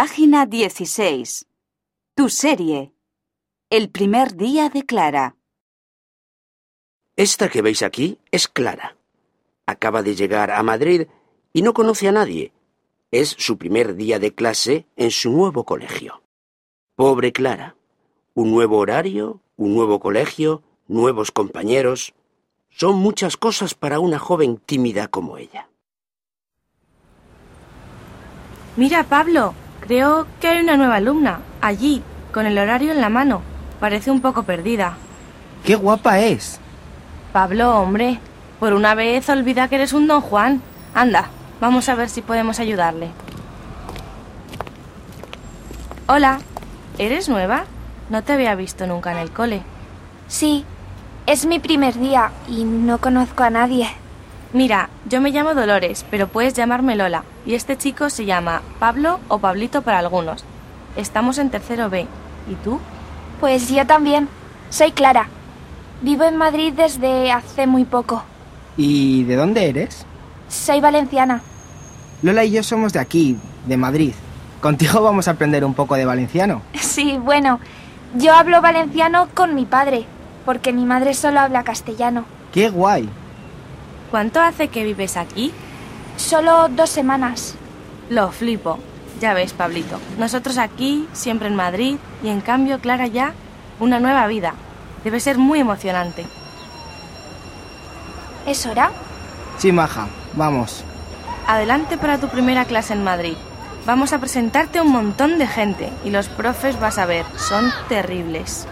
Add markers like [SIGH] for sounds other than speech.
Página 16. Tu serie. El primer día de Clara. Esta que veis aquí es Clara. Acaba de llegar a Madrid y no conoce a nadie. Es su primer día de clase en su nuevo colegio. Pobre Clara. Un nuevo horario, un nuevo colegio, nuevos compañeros. Son muchas cosas para una joven tímida como ella. Mira, Pablo, creo que hay una nueva alumna, allí, con el horario en la mano. Parece un poco perdida. ¡Qué guapa es! Pablo, hombre, por una vez olvida que eres un don Juan. Anda, vamos a ver si podemos ayudarle. Hola, ¿eres nueva? No te había visto nunca en el cole. Sí, es mi primer día y no conozco a nadie. Mira, yo me llamo Dolores, pero puedes llamarme Lola. Y este chico se llama Pablo o Pablito para algunos. Estamos en tercero B. ¿Y tú? Pues yo también. Soy Clara. Vivo en Madrid desde hace muy poco. ¿Y de dónde eres? Soy valenciana. Lola y yo somos de aquí, de Madrid. Contigo vamos a aprender un poco de valenciano. [LAUGHS] Sí, bueno, yo hablo valenciano con mi padre, porque mi madre solo habla castellano. ¡Qué guay! ¿Cuánto hace que vives aquí? Solo dos semanas. Lo flipo. Ya ves, Pablito. Nosotros aquí, siempre en Madrid, y en cambio Clara ya, una nueva vida. Debe ser muy emocionante. ¿Es hora? Sí, maja, vamos. Adelante para tu primera clase en Madrid. Vamos a presentarte a un montón de gente y los profes vas a ver, son terribles.